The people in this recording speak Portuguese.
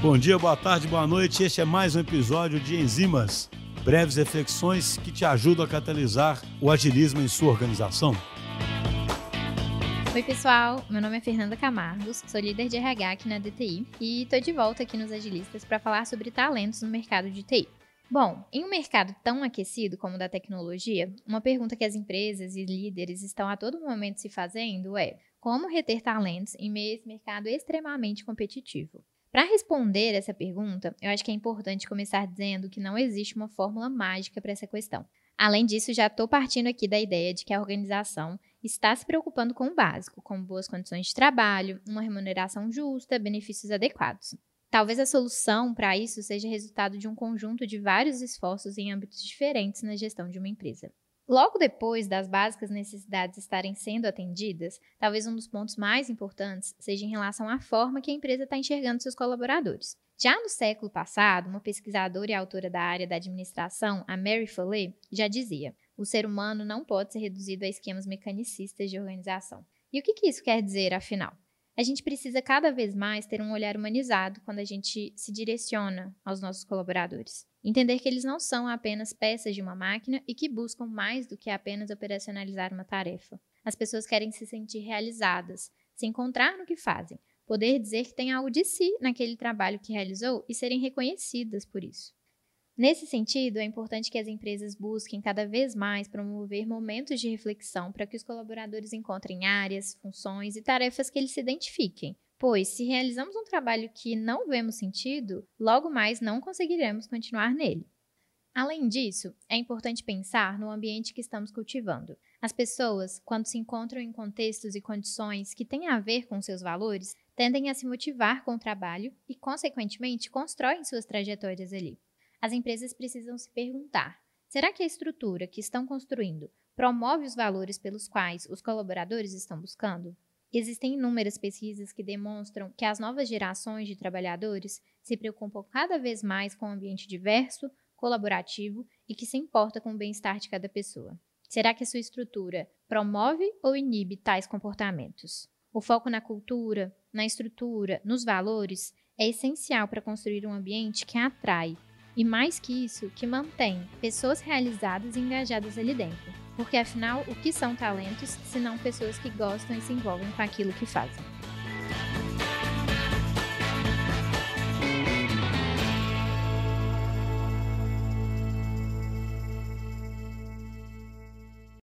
Bom dia, boa tarde, boa noite. Este é mais um episódio de Enzimas, breves reflexões que te ajudam a catalisar o agilismo em sua organização. Oi, pessoal. Meu nome é Fernanda Camargos, sou líder de RH aqui na DTI e estou de volta aqui nos Agilistas para falar sobre talentos no mercado de TI. Bom, em um mercado tão aquecido como o da tecnologia, uma pergunta que as empresas e líderes estão a todo momento se fazendo é: como reter talentos em meio a esse mercado extremamente competitivo? Para responder essa pergunta, eu acho que é importante começar dizendo que não existe uma fórmula mágica para essa questão. Além disso, já estou partindo aqui da ideia de que a organização está se preocupando com o básico, como boas condições de trabalho, uma remuneração justa, benefícios adequados. Talvez a solução para isso seja resultado de um conjunto de vários esforços em âmbitos diferentes na gestão de uma empresa. Logo depois das básicas necessidades estarem sendo atendidas, talvez um dos pontos mais importantes seja em relação à forma que a empresa está enxergando seus colaboradores. Já no século passado, uma pesquisadora e autora da área da administração, a Mary Follet, já dizia: o ser humano não pode ser reduzido a esquemas mecanicistas de organização. E o que, que isso quer dizer, afinal? a gente precisa cada vez mais ter um olhar humanizado quando a gente se direciona aos nossos colaboradores. Entender que eles não são apenas peças de uma máquina e que buscam mais do que apenas operacionalizar uma tarefa. As pessoas querem se sentir realizadas, se encontrar no que fazem, poder dizer que tem algo de si naquele trabalho que realizou e serem reconhecidas por isso. Nesse sentido, é importante que as empresas busquem cada vez mais promover momentos de reflexão para que os colaboradores encontrem áreas, funções e tarefas que eles se identifiquem. Pois, se realizamos um trabalho que não vemos sentido, logo mais não conseguiremos continuar nele. Além disso, é importante pensar no ambiente que estamos cultivando. As pessoas, quando se encontram em contextos e condições que têm a ver com seus valores, tendem a se motivar com o trabalho e, consequentemente, constroem suas trajetórias ali as empresas precisam se perguntar: será que a estrutura que estão construindo promove os valores pelos quais os colaboradores estão buscando? Existem inúmeras pesquisas que demonstram que as novas gerações de trabalhadores se preocupam cada vez mais com um ambiente diverso, colaborativo e que se importa com o bem-estar de cada pessoa. Será que a sua estrutura promove ou inibe tais comportamentos? O foco na cultura, na estrutura, nos valores é essencial para construir um ambiente que atrai, e mais que isso, que mantém pessoas realizadas e engajadas ali dentro. Porque afinal, o que são talentos se não pessoas que gostam e se envolvem com aquilo que fazem?